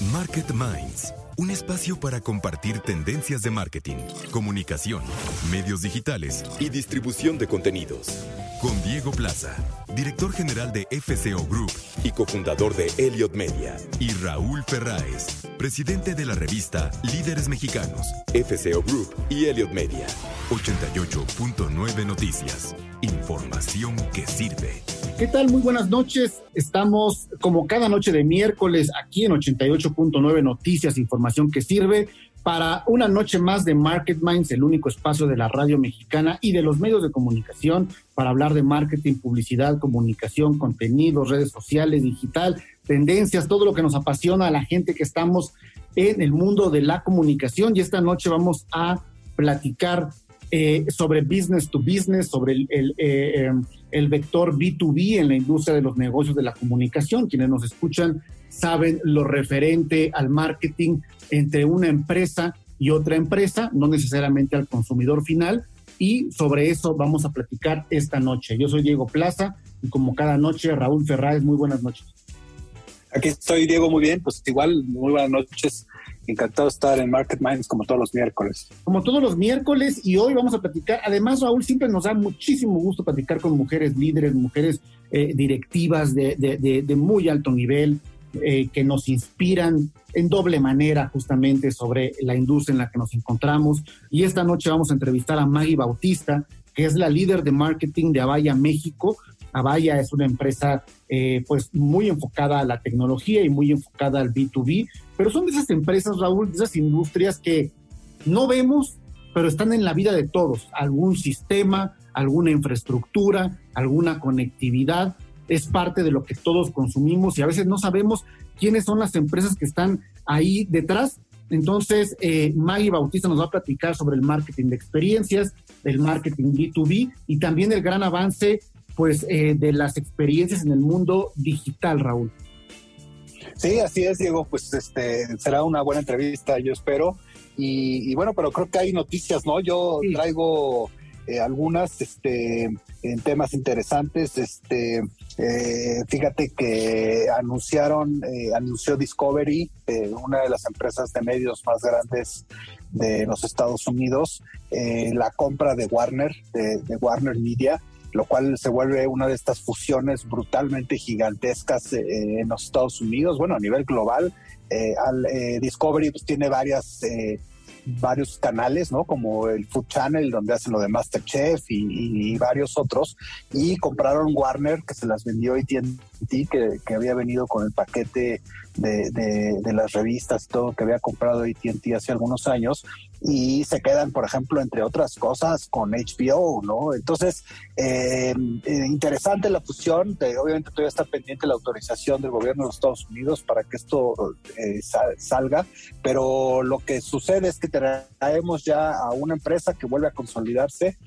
Market Minds. Un espacio para compartir tendencias de marketing, comunicación, medios digitales y distribución de contenidos. Con Diego Plaza, director general de FCO Group y cofundador de Elliot Media. Y Raúl Ferráez, presidente de la revista Líderes Mexicanos, FCO Group y Elliot Media. 88.9 Noticias. Información que sirve. ¿Qué tal? Muy buenas noches. Estamos como cada noche de miércoles aquí en 88.9 Noticias, información que sirve para una noche más de Market Minds, el único espacio de la radio mexicana y de los medios de comunicación para hablar de marketing, publicidad, comunicación, contenidos, redes sociales, digital, tendencias, todo lo que nos apasiona a la gente que estamos en el mundo de la comunicación. Y esta noche vamos a platicar eh, sobre business to business, sobre el, el, eh, el, vector B2B en la industria de los negocios de la comunicación. Quienes nos escuchan saben lo referente al marketing entre una empresa y otra empresa, no necesariamente al consumidor final. Y sobre eso vamos a platicar esta noche. Yo soy Diego Plaza y como cada noche, Raúl Ferráez, muy buenas noches. Aquí estoy, Diego, muy bien. Pues igual, muy buenas noches. Encantado de estar en Market Minds como todos los miércoles. Como todos los miércoles y hoy vamos a platicar. Además, Raúl, siempre nos da muchísimo gusto platicar con mujeres líderes, mujeres eh, directivas de, de, de, muy alto nivel, eh, que nos inspiran en doble manera justamente sobre la industria en la que nos encontramos. Y esta noche vamos a entrevistar a Maggie Bautista, que es la líder de marketing de Avaya México. Avaya es una empresa eh, pues muy enfocada a la tecnología y muy enfocada al B2B, pero son de esas empresas, Raúl, de esas industrias que no vemos, pero están en la vida de todos. Algún sistema, alguna infraestructura, alguna conectividad, es parte de lo que todos consumimos y a veces no sabemos quiénes son las empresas que están ahí detrás. Entonces, eh, Maggie Bautista nos va a platicar sobre el marketing de experiencias, el marketing B2B y también el gran avance pues eh, de las experiencias en el mundo digital, Raúl. Sí, así es, Diego. Pues este será una buena entrevista, yo espero. Y, y bueno, pero creo que hay noticias, ¿no? Yo sí. traigo eh, algunas este, en temas interesantes. Este, eh, fíjate que anunciaron, eh, anunció Discovery, eh, una de las empresas de medios más grandes de los Estados Unidos, la compra de Warner, de, Warner Media lo cual se vuelve una de estas fusiones brutalmente gigantescas eh, en los Estados Unidos, bueno, a nivel global. Eh, al, eh, Discovery pues, tiene varias, varios canales, ¿no? Como el Food Channel, donde hacen lo de Masterchef y, y varios otros. Y compraron Warner, que se las vendió AT&T, que, que había venido con el paquete de, de, de, las revistas y todo que había comprado AT&T hace algunos años y se quedan, por ejemplo, entre otras cosas, con HBO, ¿no? Entonces, eh, eh, interesante la fusión, de, obviamente todavía está pendiente la autorización del gobierno de los Estados Unidos para que esto eh, salga, pero lo que sucede es que traemos ya a una empresa que vuelve a consolidarse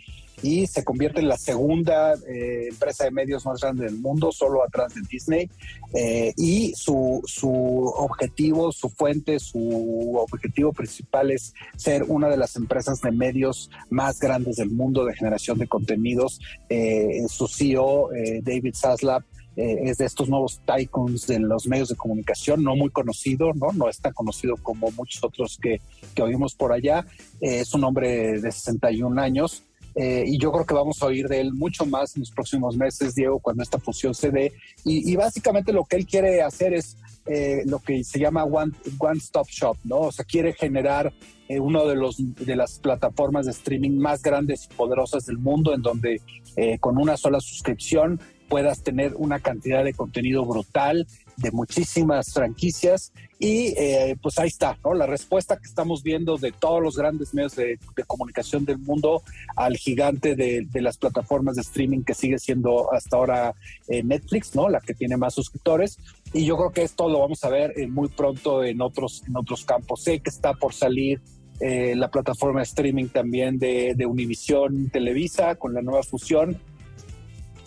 y se convierte en la segunda eh, empresa de medios más grande del mundo, solo atrás de Disney. Eh, y su, su objetivo, su fuente, su objetivo principal es ser una de las empresas de medios más grandes del mundo de generación de contenidos. Eh, su CEO, David Zaslav, es de estos nuevos tycoons de los medios de comunicación, no muy conocido, ¿no? No es tan conocido como muchos otros que, que oímos por allá. es un hombre de 61 años, eh, y yo creo que vamos a oír de él mucho más en los próximos meses, Diego, cuando esta fusión se dé. Y, y básicamente lo que él quiere hacer es eh, lo que se llama One, one Stop Shop, ¿no? O sea, quiere generar eh, uno de, los, de las plataformas de streaming más grandes y poderosas del mundo, en donde eh, con una sola suscripción puedas tener una cantidad de contenido brutal muchísimas franquicias y eh, pues ahí está, ¿no? La respuesta que estamos viendo de todos los grandes medios de, comunicación del mundo al gigante de, las plataformas de streaming que sigue siendo hasta ahora eh, Netflix, ¿no? La que tiene más suscriptores. Y yo creo que esto lo vamos a ver muy pronto en otros, en otros campos. Sé que está por salir la plataforma de streaming también de, de Univision Televisa con la nueva fusión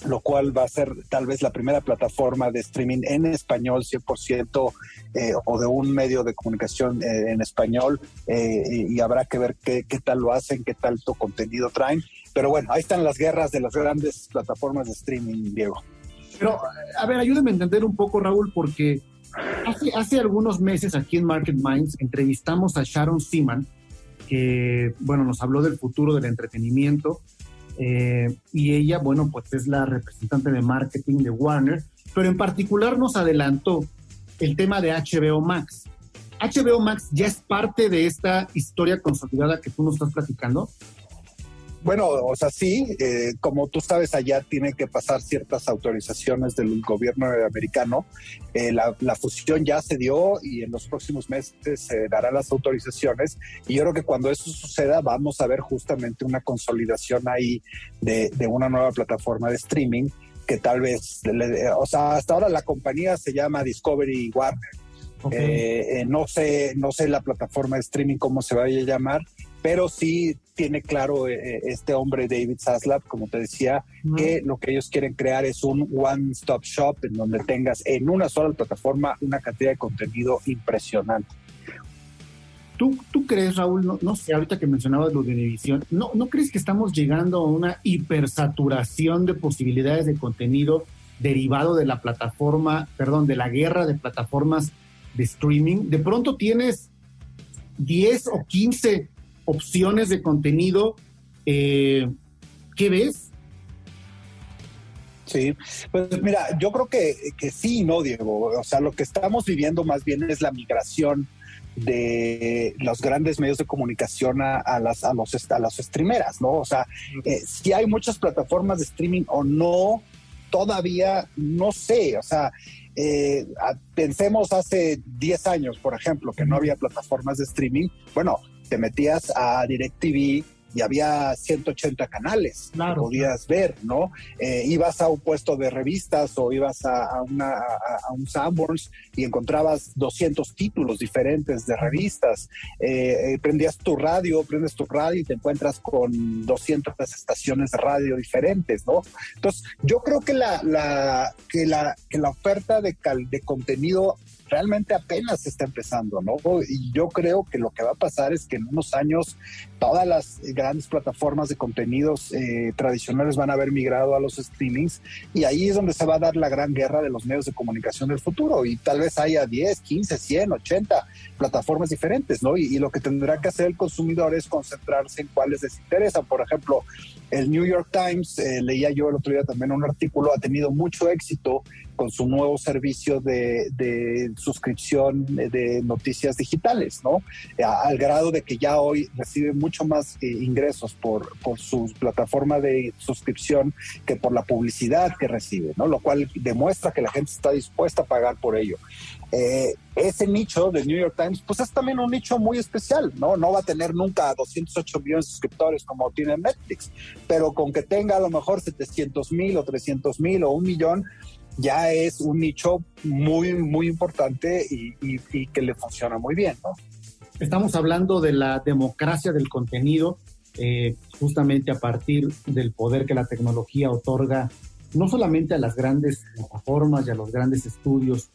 lo cual va a ser tal vez la primera plataforma de streaming en español 100% eh, o de un medio de comunicación eh, en español eh, y, habrá que ver qué, tal lo hacen, qué tal tu contenido traen. Pero bueno, ahí están las guerras de las grandes plataformas de streaming, Diego. Pero, a ver, ayúdame a entender un poco, Raúl, porque hace, hace algunos meses aquí en Market Minds entrevistamos a Sharon Seaman, que, bueno, nos habló del futuro del entretenimiento eh, y ella, bueno, pues es la representante de marketing de Warner, pero en particular nos adelantó el tema de HBO Max. HBO Max ya es parte de esta historia consolidada que tú nos estás platicando. Bueno, o sea, sí, eh, como tú sabes, allá tiene que pasar ciertas autorizaciones del gobierno americano. Eh, la, fusión ya se dio y en los próximos meses se darán las autorizaciones. Y yo creo que cuando eso suceda, vamos a ver justamente una consolidación ahí de, una nueva plataforma de streaming que tal vez, o sea, hasta ahora la compañía se llama Discovery Warner. Eh, no sé, no sé la plataforma de streaming cómo se vaya a llamar, pero sí tiene claro eh, eh, este hombre David Zaslav, como te decía, que lo que ellos quieren crear es un one-stop shop en donde tengas en una sola plataforma una cantidad de contenido impresionante. ¿Tú, tú crees, Raúl, no, sé, ahorita que mencionabas lo de ¿no, ¿no crees que estamos llegando a una hipersaturación de posibilidades de contenido derivado de la plataforma, perdón, de la guerra de plataformas de streaming? De pronto tienes 10 o 15 opciones de contenido. Eh, ¿Qué ves? Sí, pues mira, yo creo que, que sí, ¿no, Diego? O sea, lo que estamos viviendo más bien es la migración de los grandes medios de comunicación a, las a los a las streameras, ¿no? O sea, eh, si hay muchas plataformas de streaming o no, todavía no sé. O sea, eh, pensemos hace 10 años, por ejemplo, que no había plataformas de streaming. Bueno, te metías a DirecTV y había 180 canales que podías ver, ¿no? Eh, ibas a un puesto de revistas o ibas a, una, a, un Sanborns y encontrabas 200 títulos diferentes de revistas. Eh, eh, prendías tu radio, prendes tu radio y te encuentras con 200 estaciones de radio diferentes, ¿no? Entonces, yo creo que la, la, que la, que la oferta de, de contenido realmente apenas está empezando, ¿no? Y yo creo que lo que va a pasar es que en unos años todas las grandes plataformas de contenidos eh, tradicionales van a haber migrado a los streamings y ahí es donde se va a dar la gran guerra de los medios de comunicación del futuro y tal vez haya 10, 15, 100, 80 plataformas diferentes, ¿no? Y, lo que tendrá que hacer el consumidor es concentrarse en cuáles les interesan. Por ejemplo, el New York Times, eh, leía yo el otro día también un artículo, ha tenido mucho éxito con su nuevo servicio de, suscripción de noticias digitales, ¿no? Al grado de que ya hoy recibe mucho más eh, ingresos por, por su plataforma de suscripción que por la publicidad que recibe, ¿no? Lo cual demuestra que la gente está dispuesta a pagar por ello. Eh, ese nicho de New York Times, pues es también un nicho muy especial, ¿no? No va a tener nunca 208 millones de suscriptores como tiene Netflix, pero con que tenga a lo mejor 700 mil o 300 mil o un millón, ya es un nicho muy, muy importante y, que le funciona muy bien, ¿no? Estamos hablando de la democracia del contenido, eh, justamente a partir del poder que la tecnología otorga no solamente a las grandes plataformas y a los grandes estudios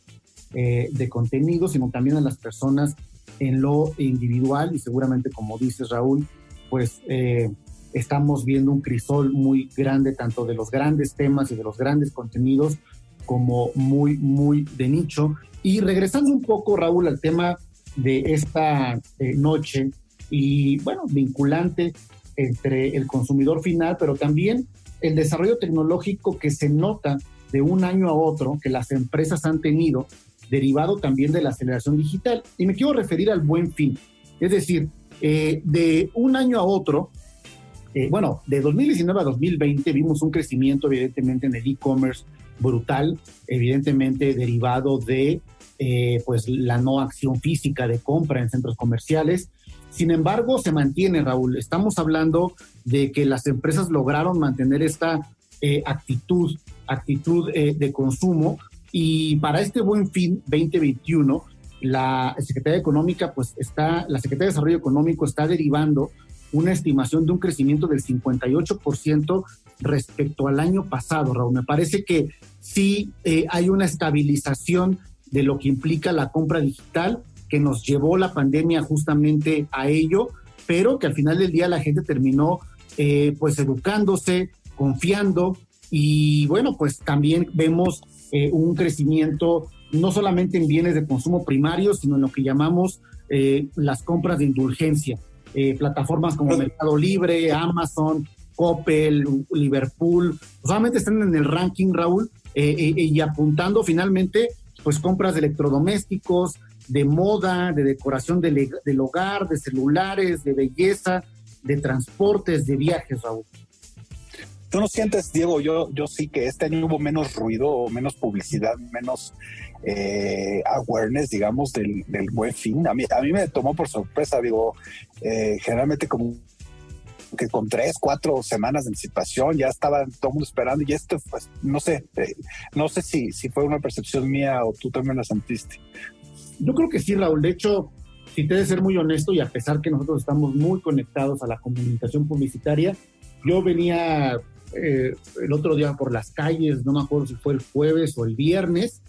eh, de contenido, sino también a las personas en lo individual y seguramente, como dices Raúl, pues eh, estamos viendo un crisol muy grande tanto de los grandes temas y de los grandes contenidos como muy, muy de nicho. Y regresando un poco, Raúl, al tema de esta eh, noche y, bueno, vinculante entre el consumidor final, pero también el desarrollo tecnológico que se nota de un año a otro que las empresas han tenido, derivado también de la aceleración digital. Y me quiero referir al buen fin. Es decir, eh, de un año a otro, eh, bueno, de 2019 a 2020 vimos un crecimiento evidentemente en el e-commerce brutal, evidentemente derivado de eh, pues la no acción física de compra en centros comerciales. Sin embargo, se mantiene, Raúl. Estamos hablando de que las empresas lograron mantener esta eh, actitud, actitud de consumo y para este buen fin 2021 la Secretaría Económica pues está la Secretaría de Desarrollo Económico está derivando una estimación de un crecimiento del 58% respecto al año pasado, Raúl. Me parece que sí eh, hay una estabilización de lo que implica la compra digital que nos llevó la pandemia justamente a ello, pero que al final del día la gente terminó eh, pues educándose, confiando y bueno, pues también vemos eh, un crecimiento no solamente en bienes de consumo primarios, sino en lo que llamamos las compras de indulgencia. plataformas como Mercado Libre, Amazon, Coppel, Liverpool, solamente están en el ranking, Raúl, eh, eh, y apuntando finalmente, pues compras de electrodomésticos, de moda, de decoración del, hogar, de celulares, de belleza, de transportes, de viajes, Raúl. ¿Tú no sientes, Diego? Yo, yo sí que este año hubo menos ruido, menos publicidad, menos eh, awareness, digamos, del, del buen fin. A mí, a mí me tomó por sorpresa, digo, generalmente como que con tres, cuatro semanas de anticipación ya estaba todo el mundo esperando y esto, pues, no sé, eh, no sé si, si fue una percepción mía o tú también la sentiste. Yo creo que sí, Raúl. De hecho, si te de ser muy honesto y a pesar que nosotros estamos muy conectados a la comunicación publicitaria, yo venía eh, el otro día por las calles, no me acuerdo si fue el jueves o el viernes,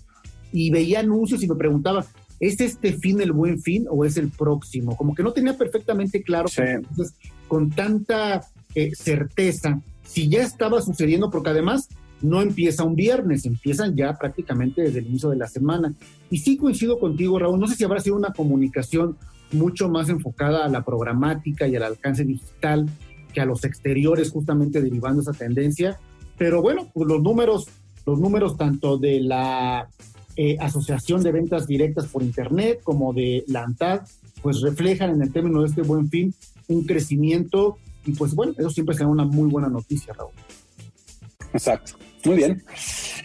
y veía anuncios y me preguntaba, ¿es este fin el buen fin o es el próximo? Como que no tenía perfectamente claro. Entonces, con tanta eh, certeza si ya estaba sucediendo, porque además no empieza un viernes, empiezan ya prácticamente desde el inicio de la semana. Y sí coincido contigo, Raúl, no sé si habrá sido una comunicación mucho más enfocada a la programática y al alcance digital que a los exteriores, justamente derivando esa tendencia. Pero bueno, pues los números, los números tanto de la eh, Asociación de Ventas Directas por Internet como de la ANTAD, pues reflejan en el término de este buen fin un crecimiento y pues bueno, eso siempre será una muy buena noticia, Raúl. Exacto. Muy bien.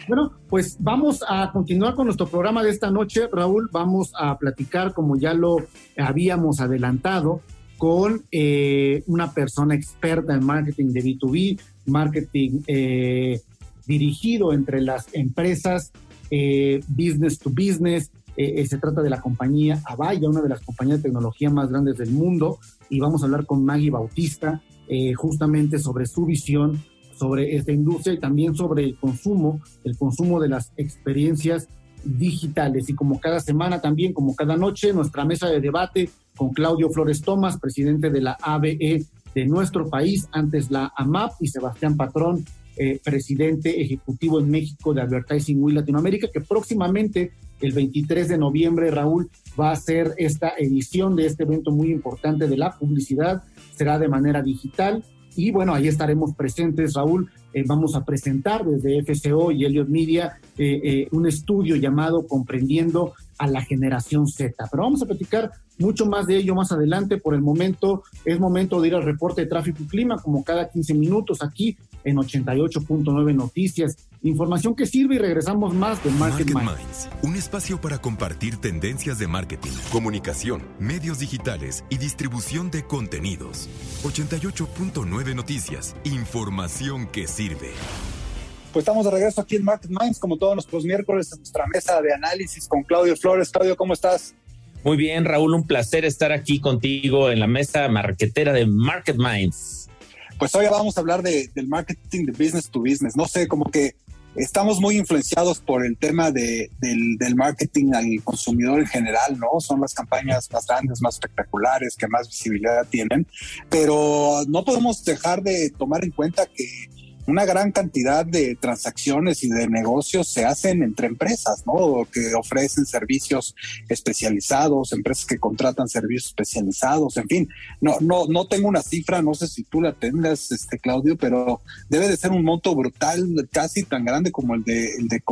Bueno, pues vamos a continuar con nuestro programa de esta noche, Raúl. Vamos a platicar, como ya lo habíamos adelantado, con eh, una persona experta en marketing de B2B, marketing eh, dirigido entre las empresas, eh, business to business. se trata de la compañía Avaya, una de las compañías de tecnología más grandes del mundo y vamos a hablar con Maggie Bautista justamente sobre su visión sobre esta industria y también sobre el consumo, el consumo de las experiencias digitales. Y como cada semana también, como cada noche, nuestra mesa de debate con Claudio Flores Tomás, presidente de la ABE de nuestro país, antes la AMAP, y Sebastián Patrón, eh, presidente ejecutivo en México de Advertising Week Latinoamérica, que próximamente, el 23 de noviembre, Raúl, va a ser esta edición de este evento muy importante de la publicidad. Será de manera digital. Y bueno, ahí estaremos presentes, Raúl. Eh, vamos a presentar desde FCO y Elliot Media eh, eh, un estudio llamado Comprendiendo a la Generación Z. Pero vamos a platicar mucho más de ello más adelante. Por el momento es momento de ir al reporte de tráfico y clima, como cada 15 minutos aquí en 88.9 Noticias. Información que sirve y regresamos más de Market, Minds. Un espacio para compartir tendencias de marketing, comunicación, medios digitales y distribución de contenidos. 88.9 Noticias. Información que sirve. Pues estamos de regreso aquí en Market Minds, como todos los miércoles, en nuestra mesa de análisis con Claudio Flores. Claudio, ¿cómo estás? Muy bien, Raúl, un placer estar aquí contigo en la mesa marquetera de Market Minds. Pues hoy vamos a hablar de, del marketing de business to business. No sé, como que estamos muy influenciados por el tema de, del, del, marketing al consumidor en general, ¿no? Son las campañas más grandes, más espectaculares, que más visibilidad tienen, pero no podemos dejar de tomar en cuenta que una gran cantidad de transacciones y de negocios se hacen entre empresas, ¿no? Que ofrecen servicios especializados, empresas que contratan servicios especializados, en fin. No, no, no tengo una cifra, no sé si tú la tengas, este Claudio, pero debe de ser un monto brutal, casi tan grande como el de, el de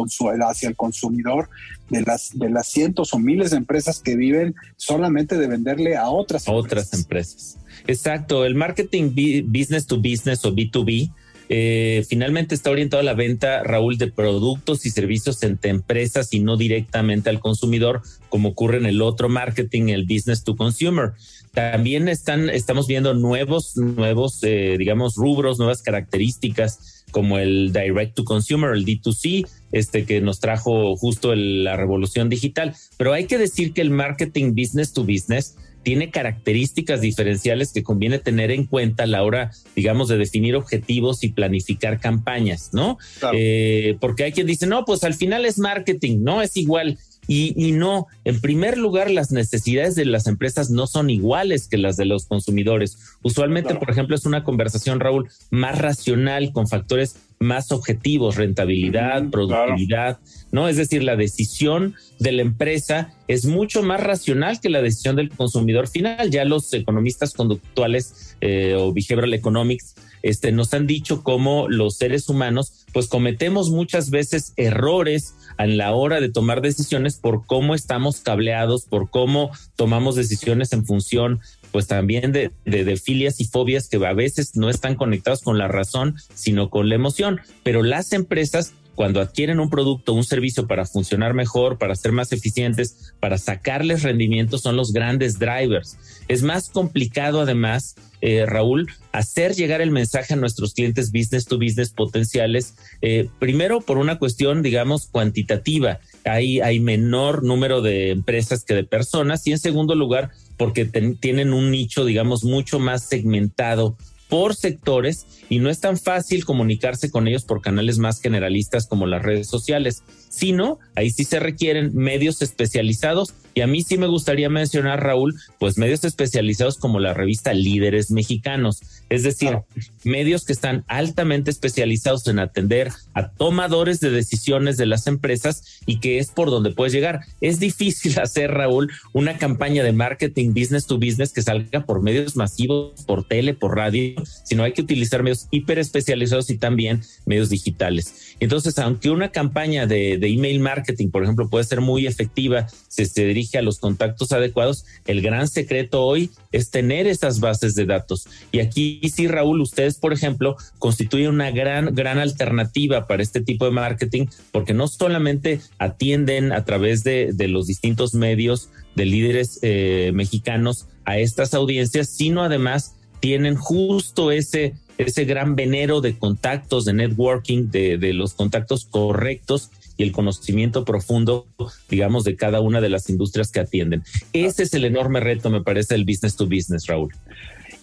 hacia el consumidor de las, de las cientos o miles de empresas que viven solamente de venderle a otras a otras empresas. Exacto, el marketing business to business o B2B eh, finalmente está orientado a la venta, Raúl, de productos y servicios entre empresas y no directamente al consumidor, como ocurre en el otro marketing, el business to consumer. También están, estamos viendo nuevos, nuevos, eh, digamos, rubros, nuevas características como el direct to consumer, el D2C, este que nos trajo justo la revolución digital. Pero hay que decir que el marketing business to business tiene características diferenciales que conviene tener en cuenta a la hora, digamos, de definir objetivos y planificar campañas, ¿no? Eh, porque hay quien dice, no, pues al final es marketing, no es igual. Y, y, no, en primer lugar, las necesidades de las empresas no son iguales que las de los consumidores. Usualmente, por ejemplo, es una conversación, Raúl, más racional, con factores más objetivos, rentabilidad, productividad, ¿no? Es decir, la decisión de la empresa es mucho más racional que la decisión del consumidor final. Ya los economistas conductuales eh, o behavioral economics este, nos han dicho cómo los seres humanos pues cometemos muchas veces errores en la hora de tomar decisiones por cómo estamos cableados, por cómo tomamos decisiones en función pues también de, de, filias y fobias que a veces no están conectados con la razón, sino con la emoción. Pero las empresas cuando adquieren un producto, un servicio para funcionar mejor, para ser más eficientes, para sacarles rendimiento, son los grandes drivers. Es más complicado además, eh, Raúl, hacer llegar el mensaje a nuestros clientes business to business potenciales, eh, primero por una cuestión, digamos, cuantitativa. Hay, hay menor número de empresas que de personas y en segundo lugar, porque tienen un nicho, digamos, mucho más segmentado por sectores y no es tan fácil comunicarse con ellos por canales más generalistas como las redes sociales, sino ahí sí se requieren medios especializados y a mí sí me gustaría mencionar, Raúl, pues medios especializados como la revista Líderes Mexicanos, es decir, medios que están altamente especializados en atender a tomadores de decisiones de las empresas y que es por donde puedes llegar. Es difícil hacer, Raúl, una campaña de marketing business to business que salga por medios masivos, por tele, por radio, sino hay que utilizar medios hiper especializados y también medios digitales. Entonces, aunque una campaña de, email marketing, por ejemplo, puede ser muy efectiva si se dirige a los contactos adecuados, el gran secreto hoy es tener esas bases de datos. Y aquí sí, Raúl, ustedes, por ejemplo, constituyen una gran, gran alternativa para este tipo de marketing, porque no solamente atienden a través de, los distintos medios de líderes eh, mexicanos a estas audiencias, sino además tienen justo ese, ese gran venero de contactos, de networking, de, de los contactos correctos y el conocimiento profundo, digamos, de cada una de las industrias que atienden. Ese es el enorme reto, me parece, del business to business, Raúl.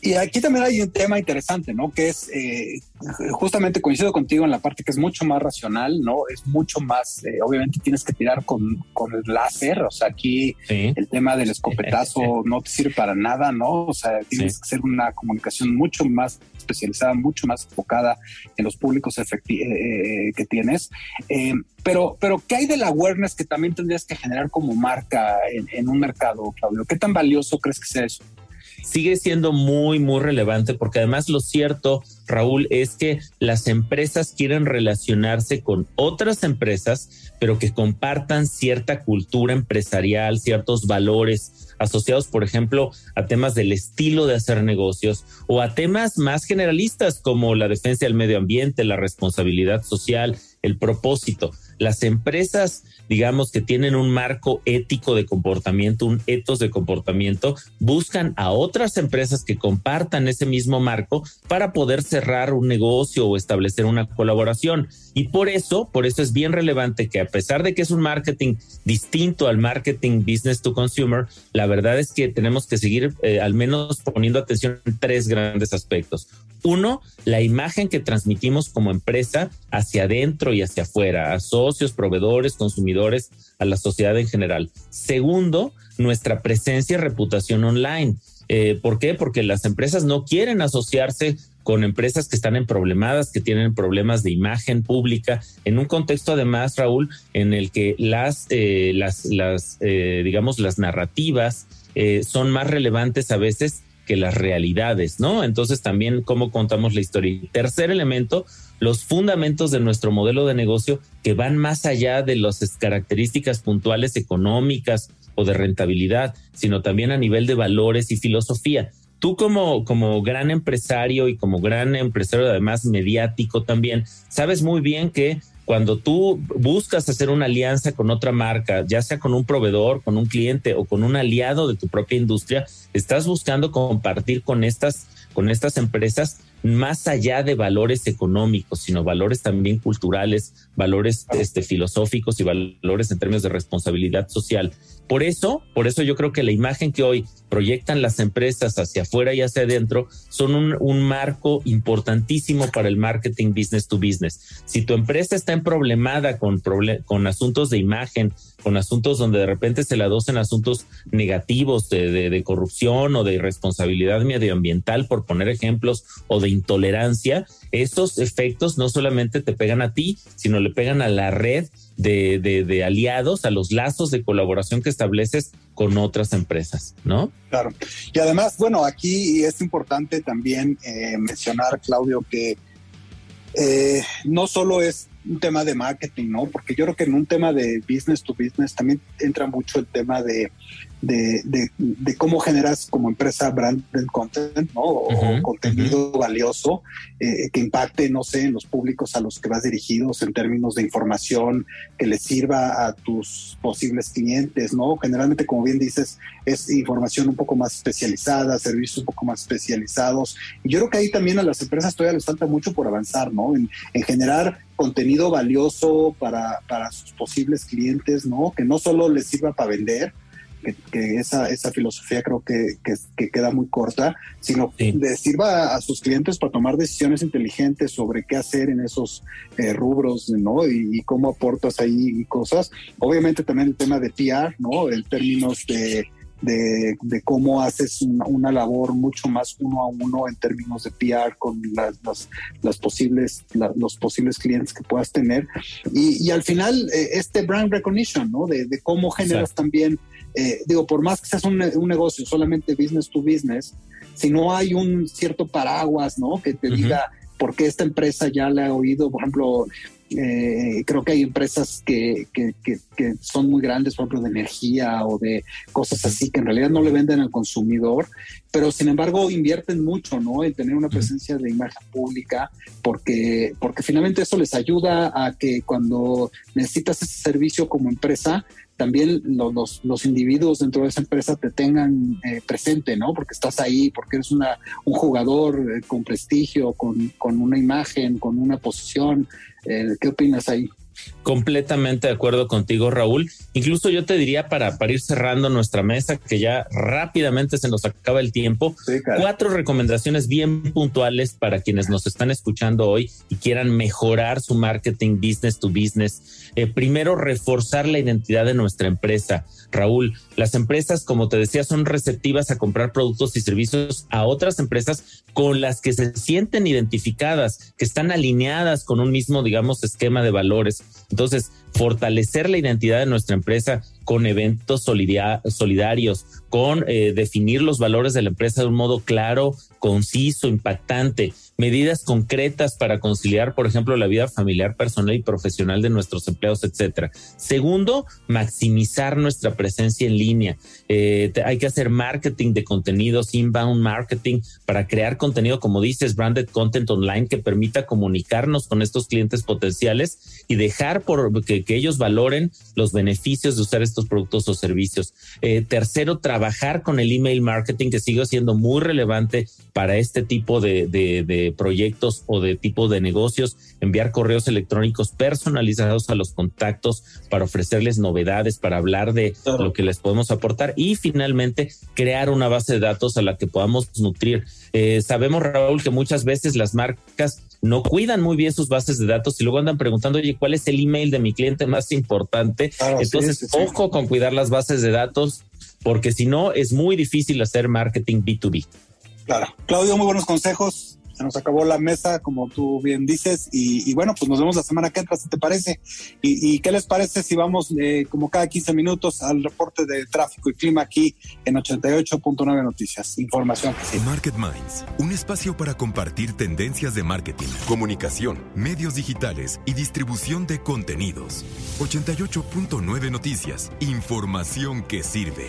Y aquí también hay un tema interesante, ¿no? Que es, eh, justamente coincido contigo en la parte que es mucho más racional, ¿no? Es mucho más, eh, obviamente tienes que tirar con, con el láser, o sea, aquí el tema del escopetazo no te sirve para nada, ¿no? O sea, tienes que hacer una comunicación mucho más especializada, mucho más enfocada en los públicos eh, que tienes. pero, pero, ¿qué hay del awareness que también tendrías que generar como marca en, en un mercado, Claudio? ¿Qué tan valioso crees que sea eso? Sigue siendo muy, muy relevante porque además lo cierto, Raúl, es que las empresas quieren relacionarse con otras empresas, pero que compartan cierta cultura empresarial, ciertos valores asociados, por ejemplo, a temas del estilo de hacer negocios o a temas más generalistas como la defensa del medio ambiente, la responsabilidad social, el propósito. Las empresas digamos, que tienen un marco ético de comportamiento, un etos de comportamiento, buscan a otras empresas que compartan ese mismo marco para poder cerrar un negocio o establecer una colaboración. Y por eso, por eso es bien relevante que a pesar de que es un marketing distinto al marketing business to consumer, la verdad es que tenemos que seguir eh, al menos poniendo atención en tres grandes aspectos. Uno, la imagen que transmitimos como empresa hacia adentro y hacia afuera, a socios, proveedores, consumidores, a la sociedad en general. Segundo, nuestra presencia y reputación online. Eh, ¿Por qué? Porque las empresas no quieren asociarse con empresas que están en problemadas, que tienen problemas de imagen pública, en un contexto además, Raúl, en el que las, eh, las, las eh, digamos, las narrativas son más relevantes a veces que las realidades, ¿no? Entonces también cómo contamos la historia. Y tercer elemento, los fundamentos de nuestro modelo de negocio que van más allá de las características puntuales económicas o de rentabilidad, sino también a nivel de valores y filosofía. tú como, como gran empresario y como gran empresario además mediático también, sabes muy bien que cuando tú buscas hacer una alianza con otra marca, ya sea con un proveedor, con un cliente o con un aliado de tu propia industria, estás buscando compartir con estas, con estas empresas más allá de valores económicos, sino valores también culturales, valores este, filosóficos y valores en términos de responsabilidad social. Por eso, por eso yo creo que la imagen que hoy proyectan las empresas hacia afuera y hacia adentro son un, marco importantísimo para el marketing business to business. Si tu empresa está en problemada con, asuntos de imagen, con asuntos donde de repente se le adosen asuntos negativos de, de, corrupción o de irresponsabilidad medioambiental, por poner ejemplos, o de intolerancia, esos efectos no solamente te pegan a ti, sino le pegan a la red de, de, aliados, a los lazos de colaboración que estableces con otras empresas, ¿no? Claro. Y además, bueno, aquí es importante también eh, mencionar, Claudio, que eh, no solo es un tema de marketing, ¿no? Porque yo creo que en un tema de business to business también entra mucho el tema de de, de, cómo generas como empresa branded content, ¿no? O contenido valioso eh, que impacte, no sé, en los públicos a los que vas dirigidos en términos de información que les sirva a tus posibles clientes, ¿no? Generalmente, como bien dices, es información un poco más especializada, servicios un poco más especializados. Y yo creo que ahí también a las empresas todavía les falta mucho por avanzar, ¿no? En, en generar contenido valioso para, para sus posibles clientes, ¿no? Que no solo les sirva para vender, que, esa, esa filosofía creo que, que, queda muy corta, sino que sirva a, sus clientes para tomar decisiones inteligentes sobre qué hacer en esos eh, rubros, ¿no? Y, cómo aportas ahí cosas. Obviamente también el tema de PR, ¿no? En términos de, de, cómo haces una, labor mucho más uno a uno en términos de PR con las, las, posibles, los posibles clientes que puedas tener. Y, y al final, eh, este brand recognition, ¿no? De, cómo generas también eh, digo, por más que seas un, negocio solamente business to business, si no hay un cierto paraguas, ¿no? Que te diga por qué esta empresa ya le ha oído, por ejemplo, eh, creo que hay empresas que, que, que, son muy grandes, por ejemplo, de energía o de cosas así, que en realidad no le venden al consumidor, pero sin embargo invierten mucho, ¿no? En tener una presencia de imagen pública, porque, porque finalmente eso les ayuda a que cuando necesitas ese servicio como empresa, también los, los, individuos dentro de esa empresa te tengan eh, presente, ¿no? Porque estás ahí, porque eres una, un jugador eh, con prestigio, con, con, una imagen, con una posición. Eh, ¿Qué opinas ahí? Completamente de acuerdo contigo, Raúl. Incluso yo te diría para, para ir cerrando nuestra mesa, que ya rápidamente se nos acaba el tiempo, cuatro recomendaciones bien puntuales para quienes nos están escuchando hoy y quieran mejorar su marketing business to business. Eh, primero, reforzar la identidad de nuestra empresa. Raúl, las empresas, como te decía, son receptivas a comprar productos y servicios a otras empresas con las que se sienten identificadas, que están alineadas con un mismo, digamos, esquema de valores. Entonces, fortalecer la identidad de nuestra empresa con eventos solidarios, con eh, definir los valores de la empresa de un modo claro, conciso, impactante, medidas concretas para conciliar, por ejemplo, la vida familiar, personal y profesional de nuestros empleados, etcétera. Segundo, maximizar nuestra presencia en línea. Eh, hay que hacer marketing de contenidos, inbound marketing, para crear contenido, como dices, branded content online que permita comunicarnos con estos clientes potenciales y dejar por que, ellos valoren los beneficios de usar estos productos o servicios. Eh, tercero, trabajar con el email marketing que sigue siendo muy relevante para este tipo de, de proyectos o de tipo de negocios, enviar correos electrónicos personalizados a los contactos para ofrecerles novedades, para hablar de lo que les podemos aportar y finalmente crear una base de datos a la que podamos nutrir. Eh, sabemos, Raúl, que muchas veces las marcas no cuidan muy bien sus bases de datos y luego andan preguntando, oye, ¿cuál es el email de mi cliente más importante? Entonces, ojo con cuidar las bases de datos, porque si no, es muy difícil hacer marketing B2B. Claro. Claudio, muy buenos consejos se nos acabó la mesa, como tú bien dices, y, bueno, pues nos vemos la semana que entra, si te parece. ¿Y, qué les parece si vamos eh, como cada 15 minutos al reporte de tráfico y clima aquí en 88.9 Noticias? Información. Market Minds, un espacio para compartir tendencias de marketing, comunicación, medios digitales y distribución de contenidos. 88.9 Noticias, información que sirve.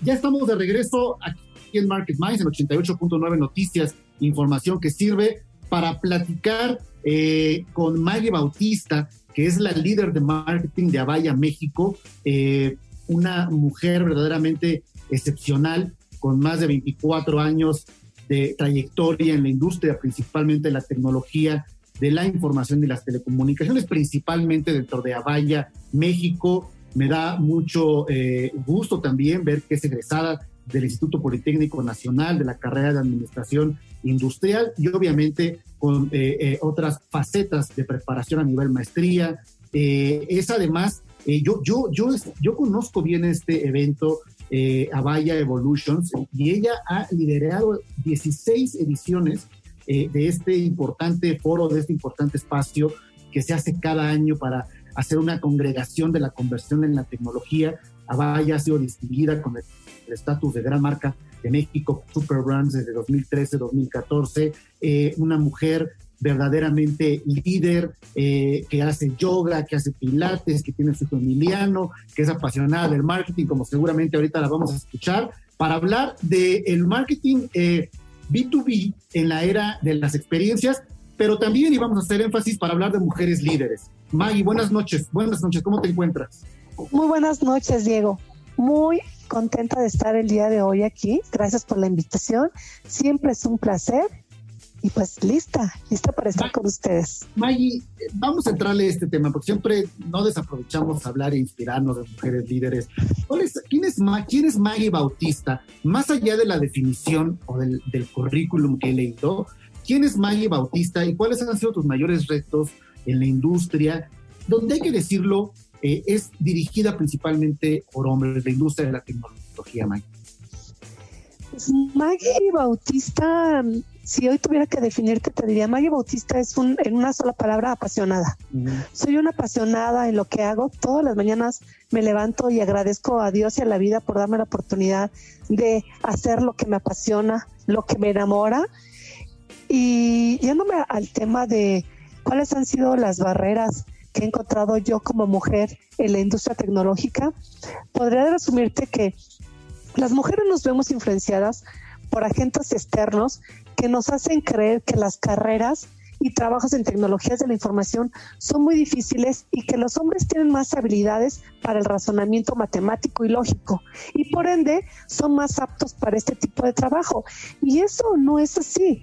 Ya estamos de regreso aquí aquí en Market Minds, en 88.9 Noticias, información que sirve para platicar eh, con Maggie Bautista, que es la líder de marketing de Avaya México, eh, una mujer verdaderamente excepcional, con más de 24 años de trayectoria en la industria, principalmente la tecnología de la información y las telecomunicaciones, principalmente dentro de Avaya México. Me da mucho eh, gusto también ver que es egresada del Instituto Politécnico Nacional, de la carrera de Administración Industrial y obviamente con eh, eh, otras facetas de preparación a nivel maestría. es además, yo, yo, yo, yo conozco bien este evento, Avaya Evolutions, y ella ha liderado 16 ediciones de este importante foro, de este importante espacio que se hace cada año para hacer una congregación de la conversión en la tecnología. Avaya ha sido distinguida con el estatus de gran marca de México, Super Brands desde 2013-2014, eh, una mujer verdaderamente líder, eh, que hace yoga, que hace pilates, que tiene su hijo Emiliano, que es apasionada del marketing, como seguramente ahorita la vamos a escuchar, para hablar del el marketing B2B eh, en la era de las experiencias, pero también íbamos a hacer énfasis para hablar de mujeres líderes. Maggie, buenas noches. Buenas noches, ¿cómo te encuentras? Muy buenas noches, Diego. Muy contenta de estar el día de hoy aquí. Gracias por la invitación. Siempre es un placer. Y pues lista, lista para estar con ustedes. Maggie, vamos a entrarle a este tema, porque siempre no desaprovechamos hablar e inspirarnos de mujeres líderes. quién, es, ¿Quién es Maggie Bautista? Más allá de la definición o del, del currículum que he leído, ¿quién es Maggie Bautista y cuáles han sido tus mayores retos en la industria? Donde hay que decirlo, eh, es dirigida principalmente por hombres, la industria de la tecnología, Maggie. Pues Maggie Bautista, si hoy tuviera que definirte, te diría, Maggie Bautista es un, en una sola palabra apasionada. Soy una apasionada en lo que hago. Todas las mañanas me levanto y agradezco a Dios y a la vida por darme la oportunidad de hacer lo que me apasiona, lo que me enamora. Y yéndome al tema de cuáles han sido las barreras que he encontrado yo como mujer en la industria tecnológica, podría resumirte que las mujeres nos vemos influenciadas por agentes externos que nos hacen creer que las carreras y trabajos en tecnologías de la información son muy difíciles y que los hombres tienen más habilidades para el razonamiento matemático y lógico y por ende son más aptos para este tipo de trabajo. Y eso no es así.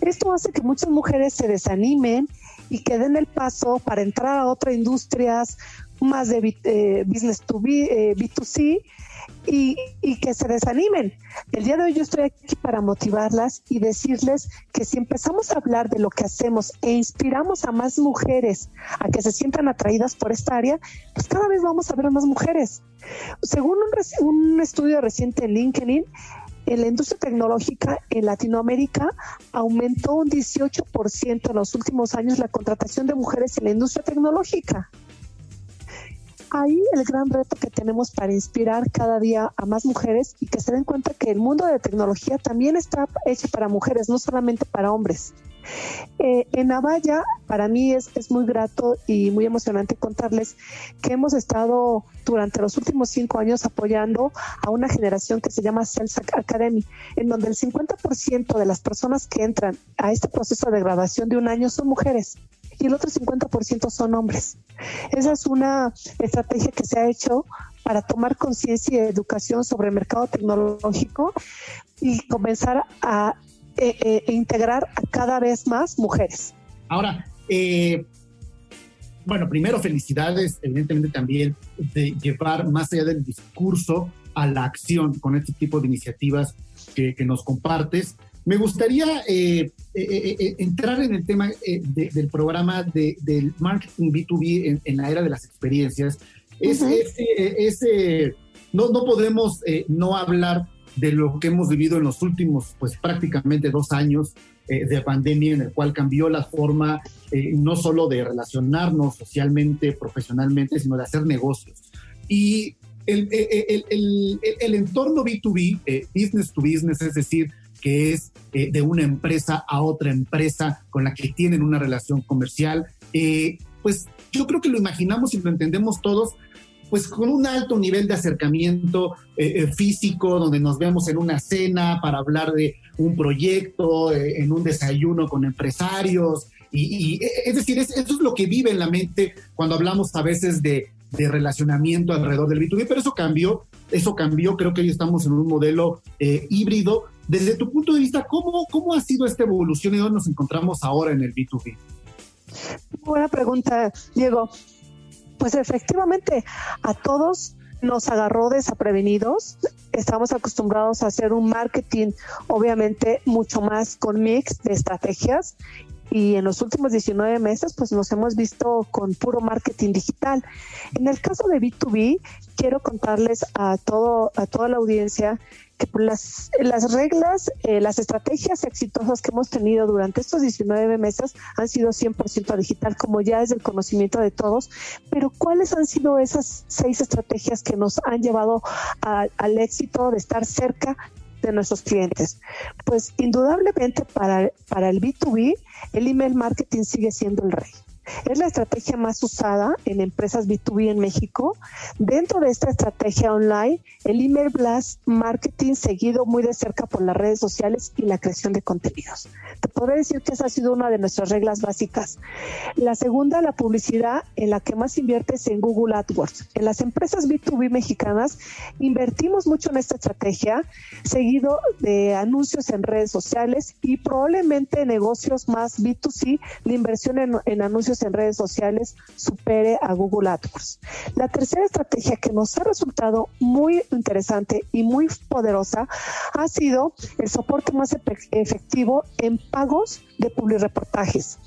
Esto hace que muchas mujeres se desanimen y que den el paso para entrar a otras industrias más de eh, business to B, 2 eh, c y, y, que se desanimen. El día de hoy yo estoy aquí para motivarlas y decirles que si empezamos a hablar de lo que hacemos e inspiramos a más mujeres a que se sientan atraídas por esta área, pues cada vez vamos a ver a más mujeres. Según un, un estudio reciente en LinkedIn, en la industria tecnológica en Latinoamérica aumentó un 18% en los últimos años la contratación de mujeres en la industria tecnológica. Ahí el gran reto que tenemos para inspirar cada día a más mujeres y que se den cuenta que el mundo de tecnología también está hecho para mujeres, no solamente para hombres. Eh, en Avaya, para mí es, es, muy grato y muy emocionante contarles que hemos estado durante los últimos cinco años apoyando a una generación que se llama Sales Academy, en donde el 50% de las personas que entran a este proceso de graduación de un año son mujeres y el otro 50% son hombres. Esa es una estrategia que se ha hecho para tomar conciencia y educación sobre el mercado tecnológico y comenzar a eh, eh, integrar a cada vez más mujeres. Ahora, eh, bueno, primero felicidades, evidentemente también de llevar más allá del discurso a la acción con este tipo de iniciativas que, nos compartes. Me gustaría entrar en el tema del programa de, del marketing B2B en, la era de las experiencias. Es, ese, no, no podemos no hablar de lo que hemos vivido en los últimos, pues prácticamente dos años eh, de pandemia, en el cual cambió la forma eh, no solo de relacionarnos socialmente, profesionalmente, sino de hacer negocios. Y el, el, el, el entorno B2B, eh, business to business, es decir, que es de una empresa a otra empresa con la que tienen una relación comercial, pues yo creo que lo imaginamos y lo entendemos todos pues con un alto nivel de acercamiento eh, eh, físico, donde nos vemos en una cena para hablar de un proyecto, eh, en un desayuno con empresarios. Y, es decir, eso es lo que vive en la mente cuando hablamos a veces de, de relacionamiento alrededor del B2B, pero eso cambió, eso cambió, creo que hoy estamos en un modelo híbrido. Desde tu punto de vista, ¿cómo, ¿cómo ha sido esta evolución y dónde nos encontramos ahora en el B2B? Buena pregunta, Diego pues efectivamente a todos nos agarró desaprevenidos. Estamos acostumbrados a hacer un marketing, obviamente, mucho más con mix de estrategias. Y en los últimos 19 meses, pues nos hemos visto con puro marketing digital. En el caso de B2B, quiero contarles a todo, a toda la audiencia las, las reglas, eh, las estrategias exitosas que hemos tenido durante estos 19 meses han sido 100% digital, como ya es el conocimiento de todos, pero ¿cuáles han sido esas seis estrategias que nos han llevado al éxito de estar cerca de nuestros clientes? Pues indudablemente para, para el B2B, el email marketing sigue siendo el rey. Es la estrategia más usada en empresas B2B en México. Dentro de esta estrategia online, el email blast marketing seguido muy de cerca por las redes sociales y la creación de contenidos. Te podría decir que esa ha sido una de nuestras reglas básicas. La segunda, la publicidad en la que más invierte es en Google AdWords. En las empresas B2B mexicanas invertimos mucho en esta estrategia, seguido de anuncios en redes sociales y probablemente negocios más B2C, la inversión en anuncios en redes sociales supere a Google AdWords. La tercera estrategia que nos ha resultado muy interesante y muy poderosa ha sido el soporte más efectivo en pagos de publireportajes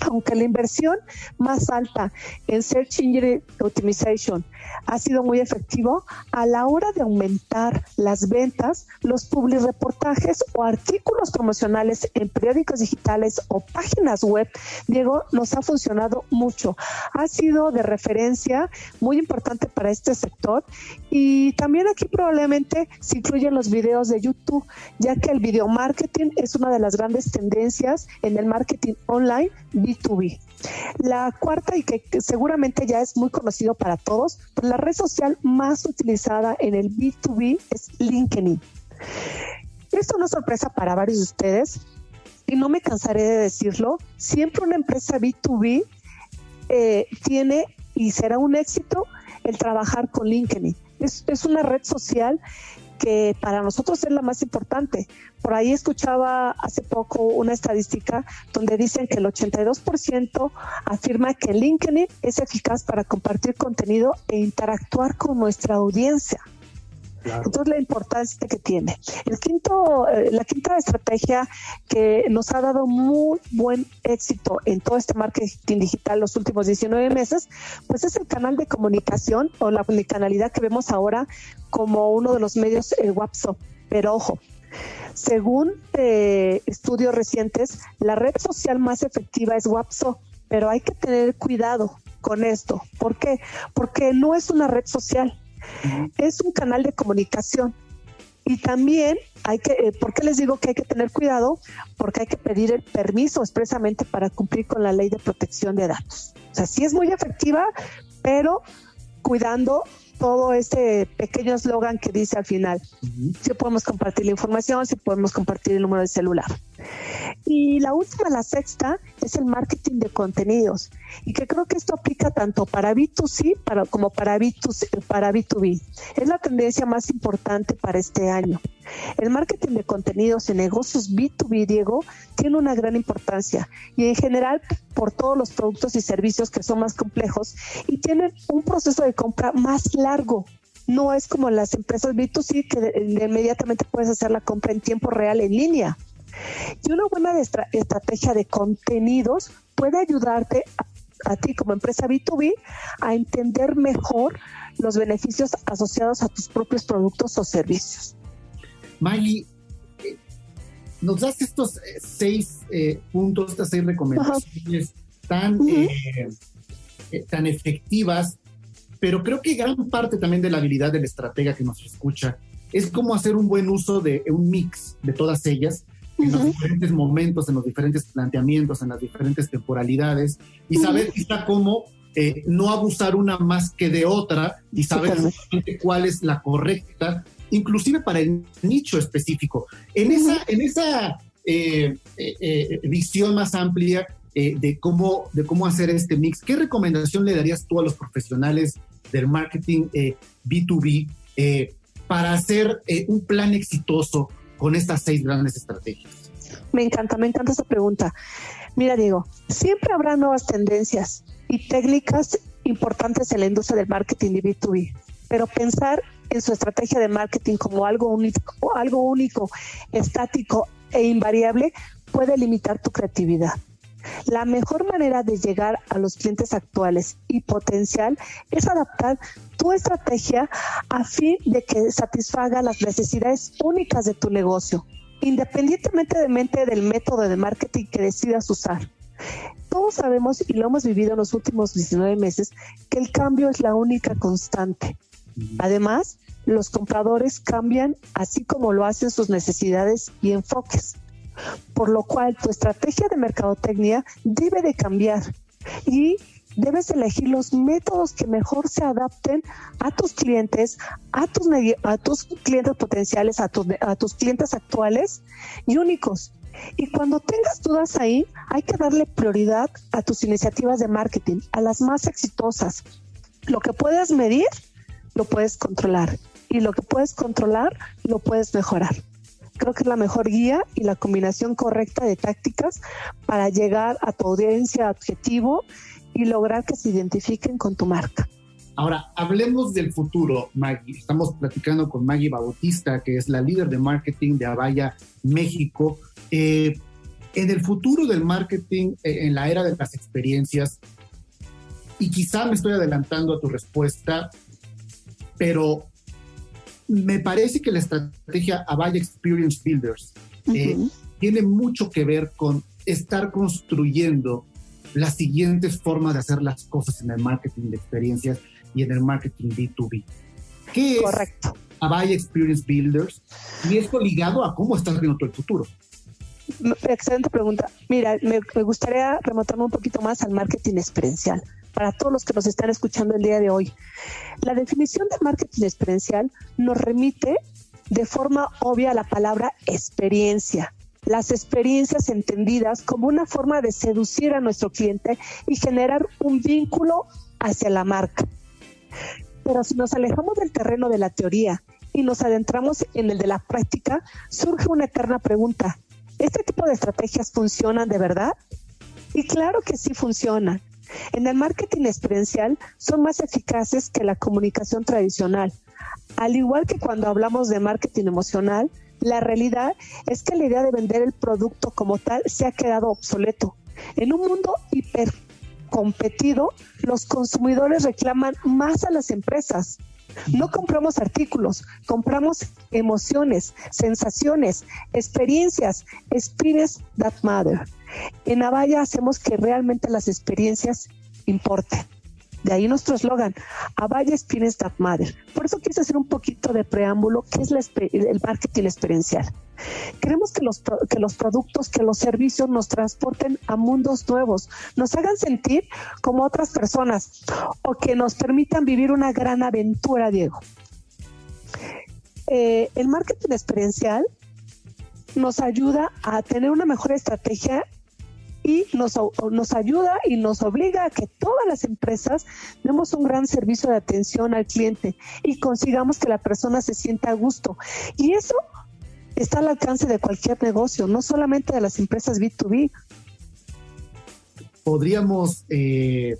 aunque la inversión más alta en Search Engine Optimization ha sido muy efectivo, a la hora de aumentar las ventas, los reportajes o artículos promocionales en periódicos digitales o páginas web, Diego, nos ha funcionado mucho. Ha sido de referencia muy importante para este sector y también aquí probablemente se incluyen los videos de YouTube, ya que el video marketing es una de las grandes tendencias en el marketing online B2B. La cuarta y que seguramente ya es muy conocido para todos, pues la red social más utilizada en el B2B es LinkedIn. Esto no es sorpresa para varios de ustedes y no me cansaré de decirlo, siempre una empresa B2B eh, tiene y será un éxito el trabajar con LinkedIn. Es, es una red social que para nosotros es la más importante. Por ahí escuchaba hace poco una estadística donde dicen que el 82% afirma que LinkedIn es eficaz para compartir contenido e interactuar con nuestra audiencia. Entonces la importancia que tiene. El quinto, eh, la quinta estrategia que nos ha dado muy buen éxito en todo este marketing digital los últimos 19 meses, pues es el canal de comunicación o la canalidad que vemos ahora como uno de los medios el WhatsApp. Pero ojo, según eh, estudios recientes, la red social más efectiva es WhatsApp, pero hay que tener cuidado con esto. ¿Por qué? Porque no es una red social es un canal de comunicación. Y también hay que, eh, ¿por qué les digo que hay que tener cuidado? Porque hay que pedir el permiso expresamente para cumplir con la ley de protección de datos. O sea, sí es muy efectiva, pero cuidando todo este pequeño eslogan que dice al final, si podemos compartir la información, si podemos compartir el número de celular. Y la última, la sexta, es el marketing de contenidos. Y que creo que esto aplica tanto para B2C para, como para, B2C, para B2B. Es la tendencia más importante para este año. El marketing de contenidos en negocios B2B, Diego, tiene una gran importancia y en general por todos los productos y servicios que son más complejos y tienen un proceso de compra más largo. No es como las empresas B2C que inmediatamente puedes hacer la compra en tiempo real en línea. Y una buena estrategia de contenidos puede ayudarte a, ti como empresa B2B a entender mejor los beneficios asociados a tus propios productos o servicios. Maggie, eh, nos das estos eh, seis eh, puntos, estas seis recomendaciones tan, tan efectivas, pero creo que gran parte también de la habilidad del estratega que nos escucha es cómo hacer un buen uso de un mix de todas ellas en los diferentes momentos, en los diferentes planteamientos, en las diferentes temporalidades y saber quizá cómo eh, no abusar una más que de otra y saber cuál es la correcta, inclusive para el nicho específico. En esa, en esa eh, eh, visión más amplia de, cómo, de cómo hacer este mix, ¿qué recomendación le darías tú a los profesionales del marketing B2B para hacer un plan exitoso con estas seis grandes estrategias? Me encanta, me encanta esa pregunta. Mira, Diego, siempre habrá nuevas tendencias y técnicas importantes en la industria del marketing de B2B, pero pensar en su estrategia de marketing como algo único, algo único, estático e invariable puede limitar tu creatividad. La mejor manera de llegar a los clientes actuales y potencial es adaptar tu estrategia a fin de que satisfaga las necesidades únicas de tu negocio independientemente del método de marketing que decidas usar. Todos sabemos y lo hemos vivido en los últimos 19 meses que el cambio es la única constante. Además, los compradores cambian así como lo hacen sus necesidades y enfoques. Por lo cual tu estrategia de mercadotecnia debe de cambiar y debes elegir los métodos que mejor se adapten a tus clientes, a tus, clientes potenciales, a, a tus clientes actuales y únicos. Y cuando tengas dudas ahí, hay que darle prioridad a tus iniciativas de marketing, a las más exitosas. Lo que puedes medir, lo puedes controlar. Y lo que puedes controlar, lo puedes mejorar. Creo que es la mejor guía y la combinación correcta de tácticas para llegar a tu audiencia objetivo y lograr que se identifiquen con tu marca. Ahora, hablemos del futuro, Maggie. Estamos platicando con Maggie Bautista, que es la líder de marketing de Avaya México. Eh, en el futuro del marketing, eh, en la era de las experiencias, y quizá me estoy adelantando a tu respuesta, pero me parece que la estrategia Avaya Experience Builders eh, tiene mucho que ver con estar construyendo las siguientes formas de hacer las cosas en el marketing de experiencias y en el marketing B2B. ¿Qué Correcto. es Avaya Experience Builders? Y esto ligado a cómo estás viendo todo el futuro. Excelente pregunta. Mira, me, me gustaría remontarme un poquito más al marketing experiencial para todos los que nos están escuchando el día de hoy. La definición de marketing experiencial nos remite de forma obvia a la palabra experiencia las experiencias entendidas como una forma de seducir a nuestro cliente y generar un vínculo hacia la marca. Pero si nos alejamos del terreno de la teoría y nos adentramos en el de la práctica, surge una eterna pregunta. ¿Este tipo de estrategias funcionan de verdad? Y claro que sí funcionan. En el marketing experiencial son más eficaces que la comunicación tradicional. Al igual que cuando hablamos de marketing emocional, la realidad es que la idea de vender el producto como tal se ha quedado obsoleto. En un mundo hipercompetido, los consumidores reclaman más a las empresas. No compramos artículos, compramos emociones, sensaciones, experiencias, experience that matter. En Avaya hacemos que realmente las experiencias importen. De ahí nuestro eslogan, Avaya Experience That Matter. Por eso quise hacer un poquito de preámbulo, que es el marketing experiencial. Queremos que los, que los productos, que los servicios nos transporten a mundos nuevos, nos hagan sentir como otras personas o que nos permitan vivir una gran aventura, Diego. Eh, el marketing experiencial nos ayuda a tener una mejor estrategia y nos, nos ayuda y nos obliga a que todas las empresas demos un gran servicio de atención al cliente y consigamos que la persona se sienta a gusto. Y eso está al alcance de cualquier negocio, no solamente de las empresas B2B. Podríamos eh,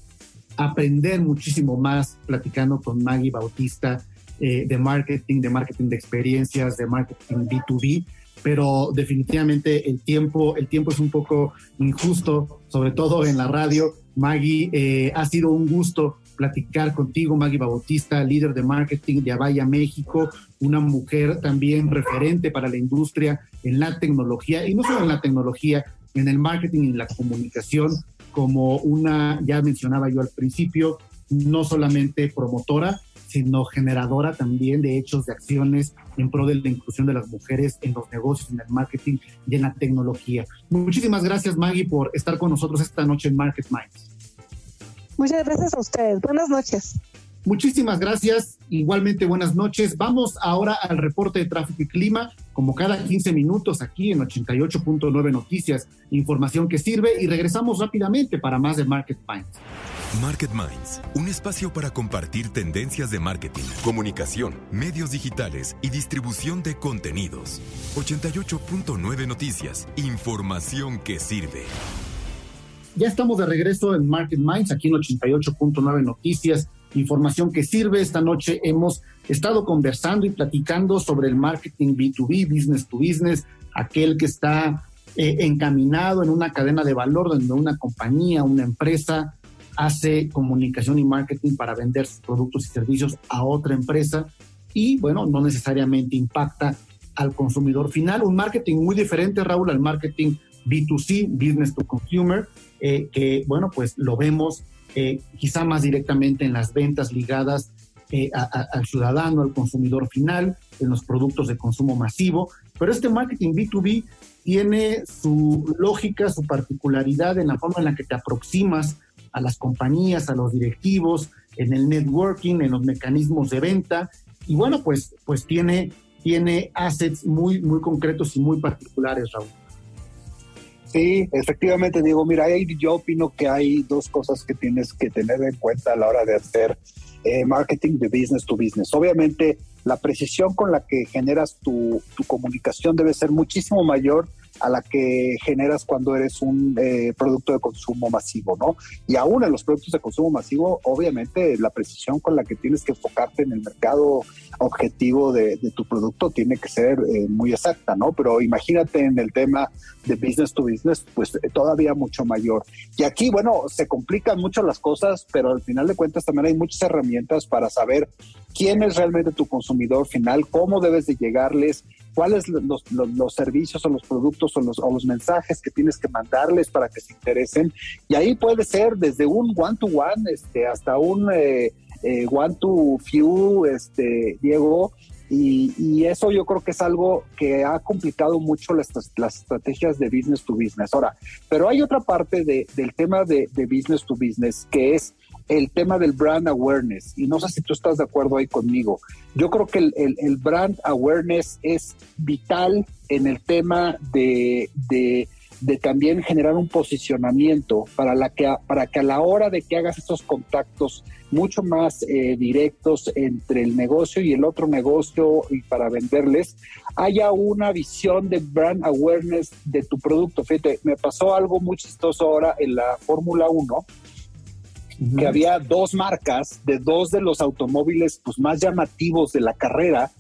aprender muchísimo más platicando con Maggie Bautista eh, de marketing, de marketing de experiencias, de marketing B2B pero definitivamente el tiempo, el tiempo es un poco injusto, sobre todo en la radio. Maggie, eh, ha sido un gusto platicar contigo, Maggie Bautista, líder de marketing de Avaya México, una mujer también referente para la industria en la tecnología, y no solo en la tecnología, en el marketing y en la comunicación, como una, ya mencionaba yo al principio, no solamente promotora, sino generadora también de hechos, de acciones en pro de la inclusión de las mujeres en los negocios, en el marketing y en la tecnología. Muchísimas gracias Maggie por estar con nosotros esta noche en Market Minds. Muchas gracias a ustedes. Buenas noches. Muchísimas gracias. Igualmente buenas noches. Vamos ahora al reporte de tráfico y clima, como cada 15 minutos aquí en 88.9 Noticias, información que sirve y regresamos rápidamente para más de Market Minds. Market Minds, un espacio para compartir tendencias de marketing, comunicación, medios digitales y distribución de contenidos. 88.9 Noticias, información que sirve. Ya estamos de regreso en Market Minds, aquí en 88.9 Noticias, información que sirve. Esta noche hemos estado conversando y platicando sobre el marketing B2B, business to business, aquel que está eh, encaminado en una cadena de valor donde una compañía, una empresa hace comunicación y marketing para vender sus productos y servicios a otra empresa y, bueno, no necesariamente impacta al consumidor final. Un marketing muy diferente, Raúl, al marketing B2C, business to consumer, eh, que, bueno, pues lo vemos eh, quizá más directamente en las ventas ligadas eh, al ciudadano, al consumidor final, en los productos de consumo masivo. Pero este marketing B2B tiene su lógica, su particularidad en la forma en la que te aproximas a las compañías, a los directivos, en el networking, en los mecanismos de venta. Y bueno, pues, pues tiene, tiene assets muy, muy concretos y muy particulares, Raúl. Sí, efectivamente, Diego. Mira, yo opino que hay dos cosas que tienes que tener en cuenta a la hora de hacer eh, marketing de business to business. Obviamente, la precisión con la que generas tu, tu comunicación debe ser muchísimo mayor a la que generas cuando eres un eh, producto de consumo masivo, ¿no? Y aún en los productos de consumo masivo, obviamente la precisión con la que tienes que enfocarte en el mercado objetivo de, tu producto tiene que ser eh, muy exacta, ¿no? Pero imagínate en el tema de business to business, pues eh, todavía mucho mayor. Y aquí, bueno, se complican mucho las cosas, pero al final de cuentas también hay muchas herramientas para saber quién es realmente tu consumidor final, cómo debes de llegarles, cuáles los, los, servicios o los productos o los, o los mensajes que tienes que mandarles para que se interesen. Y ahí puede ser desde un one-to-one este, hasta un eh, eh, one-to-few, este, Diego. Y, eso yo creo que es algo que ha complicado mucho las, las estrategias de business to business. Ahora, pero hay otra parte de, del tema de, de business to business que es el tema del brand awareness. Y no sé si tú estás de acuerdo ahí conmigo. Yo creo que el, brand awareness es vital en el tema de, de, también generar un posicionamiento para, la que, para que a la hora de que hagas esos contactos mucho más eh, directos entre el negocio y el otro negocio y para venderles, haya una visión de brand awareness de tu producto. Fíjate, me pasó algo muy chistoso ahora en la Fórmula 1 que había dos marcas de dos de los automóviles pues, más llamativos de la carrera,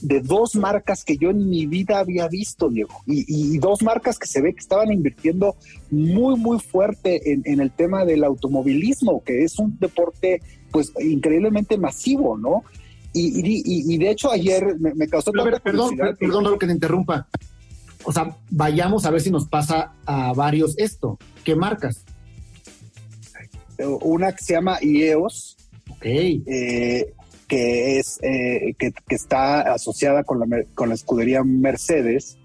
de dos marcas que yo en mi vida había visto, Diego, y, dos marcas que se ve que estaban invirtiendo muy, muy fuerte en, el tema del automovilismo, que es un deporte pues increíblemente masivo, ¿no? Y, de hecho ayer me, causó... perdón, perdón, perdón que te interrumpa. O sea, vayamos a ver si nos pasa a varios esto. ¿Qué marcas? Una que se llama IEOS, eh, que, es, eh, que, está asociada con la, con la escudería Mercedes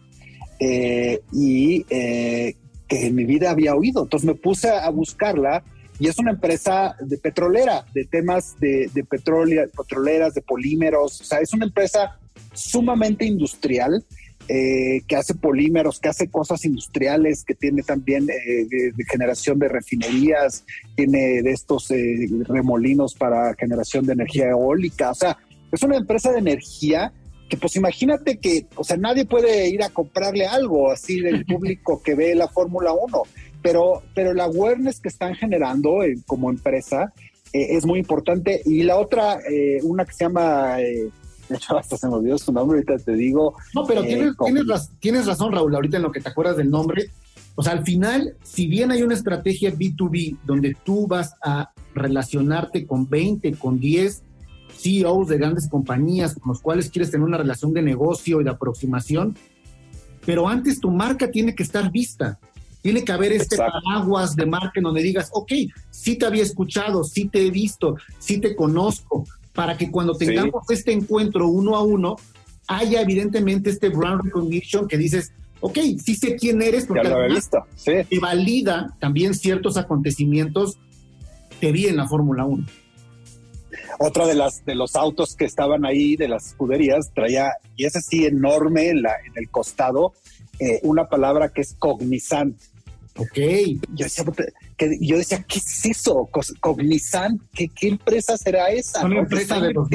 eh, y que en mi vida había oído. Entonces me puse a buscarla y es una empresa de petrolera, de temas de, de petróleo, petroleras, de polímeros, o sea, es una empresa sumamente industrial eh, que hace polímeros, que hace cosas industriales, que tiene también eh, de, generación de refinerías, tiene de estos eh, remolinos para generación de energía eólica. O sea, es una empresa de energía que pues imagínate que, o sea, nadie puede ir a comprarle algo así del público que ve la Fórmula 1, pero, pero la awareness que están generando como empresa es muy importante. Y la otra, una que se llama de hecho, hasta se me olvidó su nombre, ahorita te digo. No, pero eh, tienes, razón, Raúl, ahorita en lo que te acuerdas del nombre. O sea, al final, si bien hay una estrategia B2B donde tú vas a relacionarte con 20, con 10 CEOs de grandes compañías con los cuales quieres tener una relación de negocio y de aproximación, pero antes tu marca tiene que estar vista. Tiene que haber este paraguas de marca en donde digas, ok, sí te había escuchado, sí te he visto, sí te conozco, para que cuando tengamos este encuentro uno a uno, haya evidentemente este brand recognition que dices, ok, sí sé quién eres, porque te valida también ciertos acontecimientos te vi en la Fórmula 1. Otra de las de los autos que estaban ahí de las escuderías traía, y es así enorme en, la, en el costado, eh, una palabra que es cognizant. Ok. Yo decía, que, yo decía, ¿qué es eso? Cognizant, ¿qué, qué empresa será esa? Una empresa de los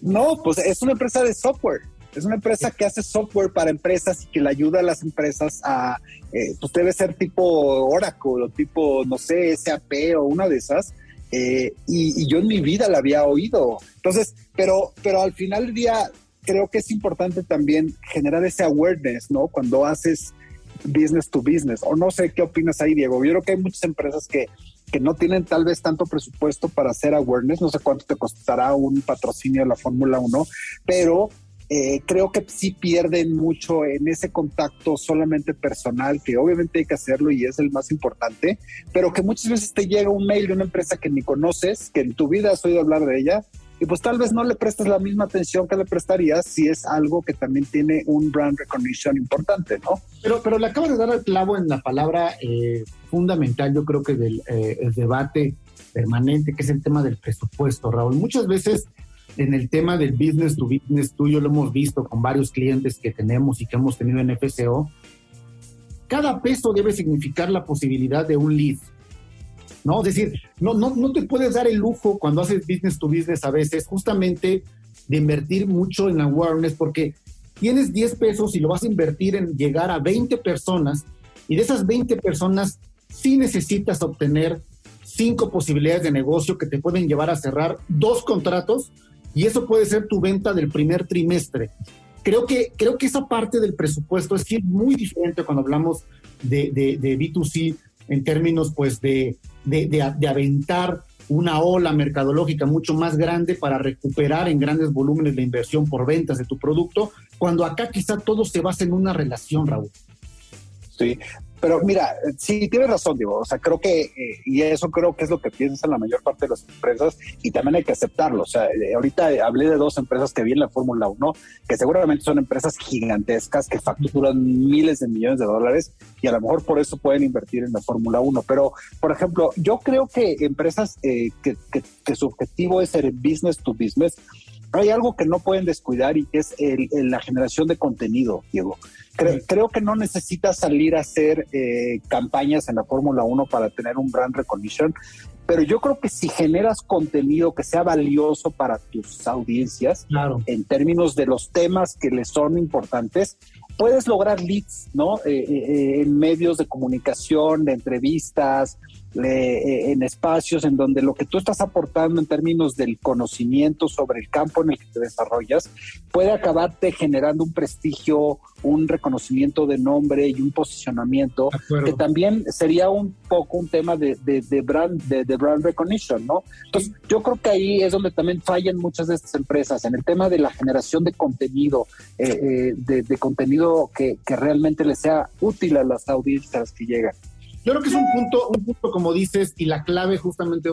No, pues es una empresa de software. Es una empresa que hace software para empresas y que le ayuda a las empresas a, eh, pues debe ser tipo Oracle o tipo, no sé, SAP o una de esas. Eh, y, yo en mi vida la había oído. Entonces, pero, pero al final del día creo que es importante también generar ese awareness, ¿no? Cuando haces business to business. O no sé qué opinas ahí, Diego. Yo creo que hay muchas empresas que, que no tienen tal vez tanto presupuesto para hacer awareness. No sé cuánto te costará un patrocinio de la Fórmula 1, pero eh, creo que sí pierden mucho en ese contacto solamente personal, que obviamente hay que hacerlo y es el más importante, pero que muchas veces te llega un mail de una empresa que ni conoces, que en tu vida has oído hablar de ella, y pues tal vez no le prestas la misma atención que le prestarías si es algo que también tiene un brand recognition importante, ¿no? Pero, pero le acabas de dar el clavo en la palabra eh, fundamental, yo creo que del eh, el debate permanente, que es el tema del presupuesto, Raúl. Muchas veces en el tema del business to business tuyo lo hemos visto con varios clientes que tenemos y que hemos tenido en FCO. Cada peso debe significar la posibilidad de un lead. ¿No? Es decir, no, no, no te puedes dar el lujo cuando haces business to business a veces justamente de invertir mucho en awareness porque tienes 10 pesos y lo vas a invertir en llegar a 20 personas y de esas 20 personas sí necesitas obtener cinco posibilidades de negocio que te pueden llevar a cerrar dos contratos y eso puede ser tu venta del primer trimestre. Creo que, creo que esa parte del presupuesto es muy diferente cuando hablamos de, de, de B2C en términos pues de, de, aventar una ola mercadológica mucho más grande para recuperar en grandes volúmenes la inversión por ventas de tu producto, cuando acá quizá todo se basa en una relación, Raúl. Sí, pero mira, sí, tienes razón, digo, o sea, creo que, eh, y eso creo que es lo que piensan la mayor parte de las empresas, y también hay que aceptarlo. O sea, eh, ahorita hablé de dos empresas que vienen la Fórmula 1, que seguramente son empresas gigantescas que facturan miles de millones de dólares, y a lo mejor por eso pueden invertir en la Fórmula 1. Pero, por ejemplo, yo creo que empresas eh, que, que, su objetivo es ser business to business, hay algo que no pueden descuidar y que es la generación de contenido, Diego. Creo, que no necesitas salir a hacer eh, campañas en la Fórmula 1 para tener un brand recognition, pero yo creo que si generas contenido que sea valioso para tus audiencias, en términos de los temas que les son importantes, puedes lograr leads, ¿no? Eh, eh, en medios de comunicación, de entrevistas, eh, en espacios en donde lo que tú estás aportando en términos del conocimiento sobre el campo en el que te desarrollas puede acabarte generando un prestigio, un reconocimiento de nombre y un posicionamiento que también sería un poco un tema de, brand de, brand recognition, ¿no? Entonces yo creo que ahí es donde también fallan muchas de estas empresas en el tema de la generación de contenido, eh, eh, de, contenido que, que realmente le sea útil a las audiencias que llegan. Yo creo que es un punto, un punto como dices, y la clave justamente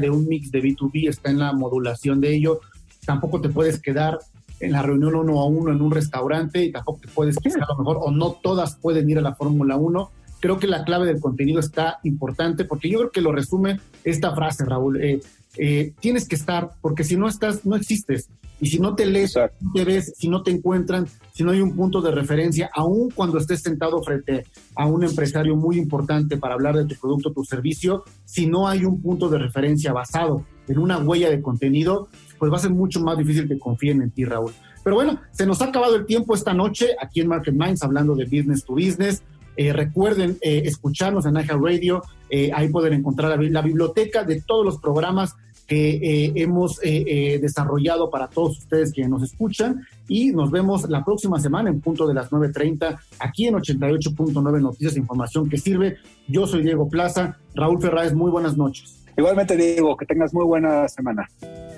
de un mix de B2B está en la modulación de ello. Tampoco te puedes quedar en la reunión uno a uno en un restaurante y tampoco te puedes quedar a lo mejor, o no todas pueden ir a la Fórmula 1. Creo que la clave del contenido está importante porque yo creo que lo resume esta frase, Raúl. Eh, eh, tienes que estar, porque si no estás, no existes. Y si no te lees, no te ves, si no te encuentran, si no hay un punto de referencia, aun cuando estés sentado frente a un empresario muy importante para hablar de tu producto, tu servicio, si no hay un punto de referencia basado en una huella de contenido, pues va a ser mucho más difícil que confíen en ti, Raúl. Pero bueno, se nos ha acabado el tiempo esta noche aquí en Market Minds hablando de business to business. Eh, recuerden eh, escucharnos en iHeart Radio, eh, ahí pueden encontrar la, biblioteca de todos los programas que eh, hemos eh, eh, desarrollado para todos ustedes que nos escuchan y nos vemos la próxima semana en punto de las 9.30 aquí en 88.9 Noticias e Información que sirve. Yo soy Diego Plaza, Raúl Ferráez, muy buenas noches. Igualmente Diego, que tengas muy buena semana.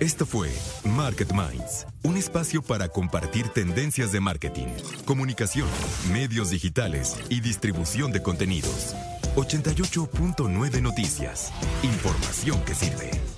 Esto fue Market Minds, un espacio para compartir tendencias de marketing, comunicación, medios digitales y distribución de contenidos. 88.9 Noticias, información que sirve.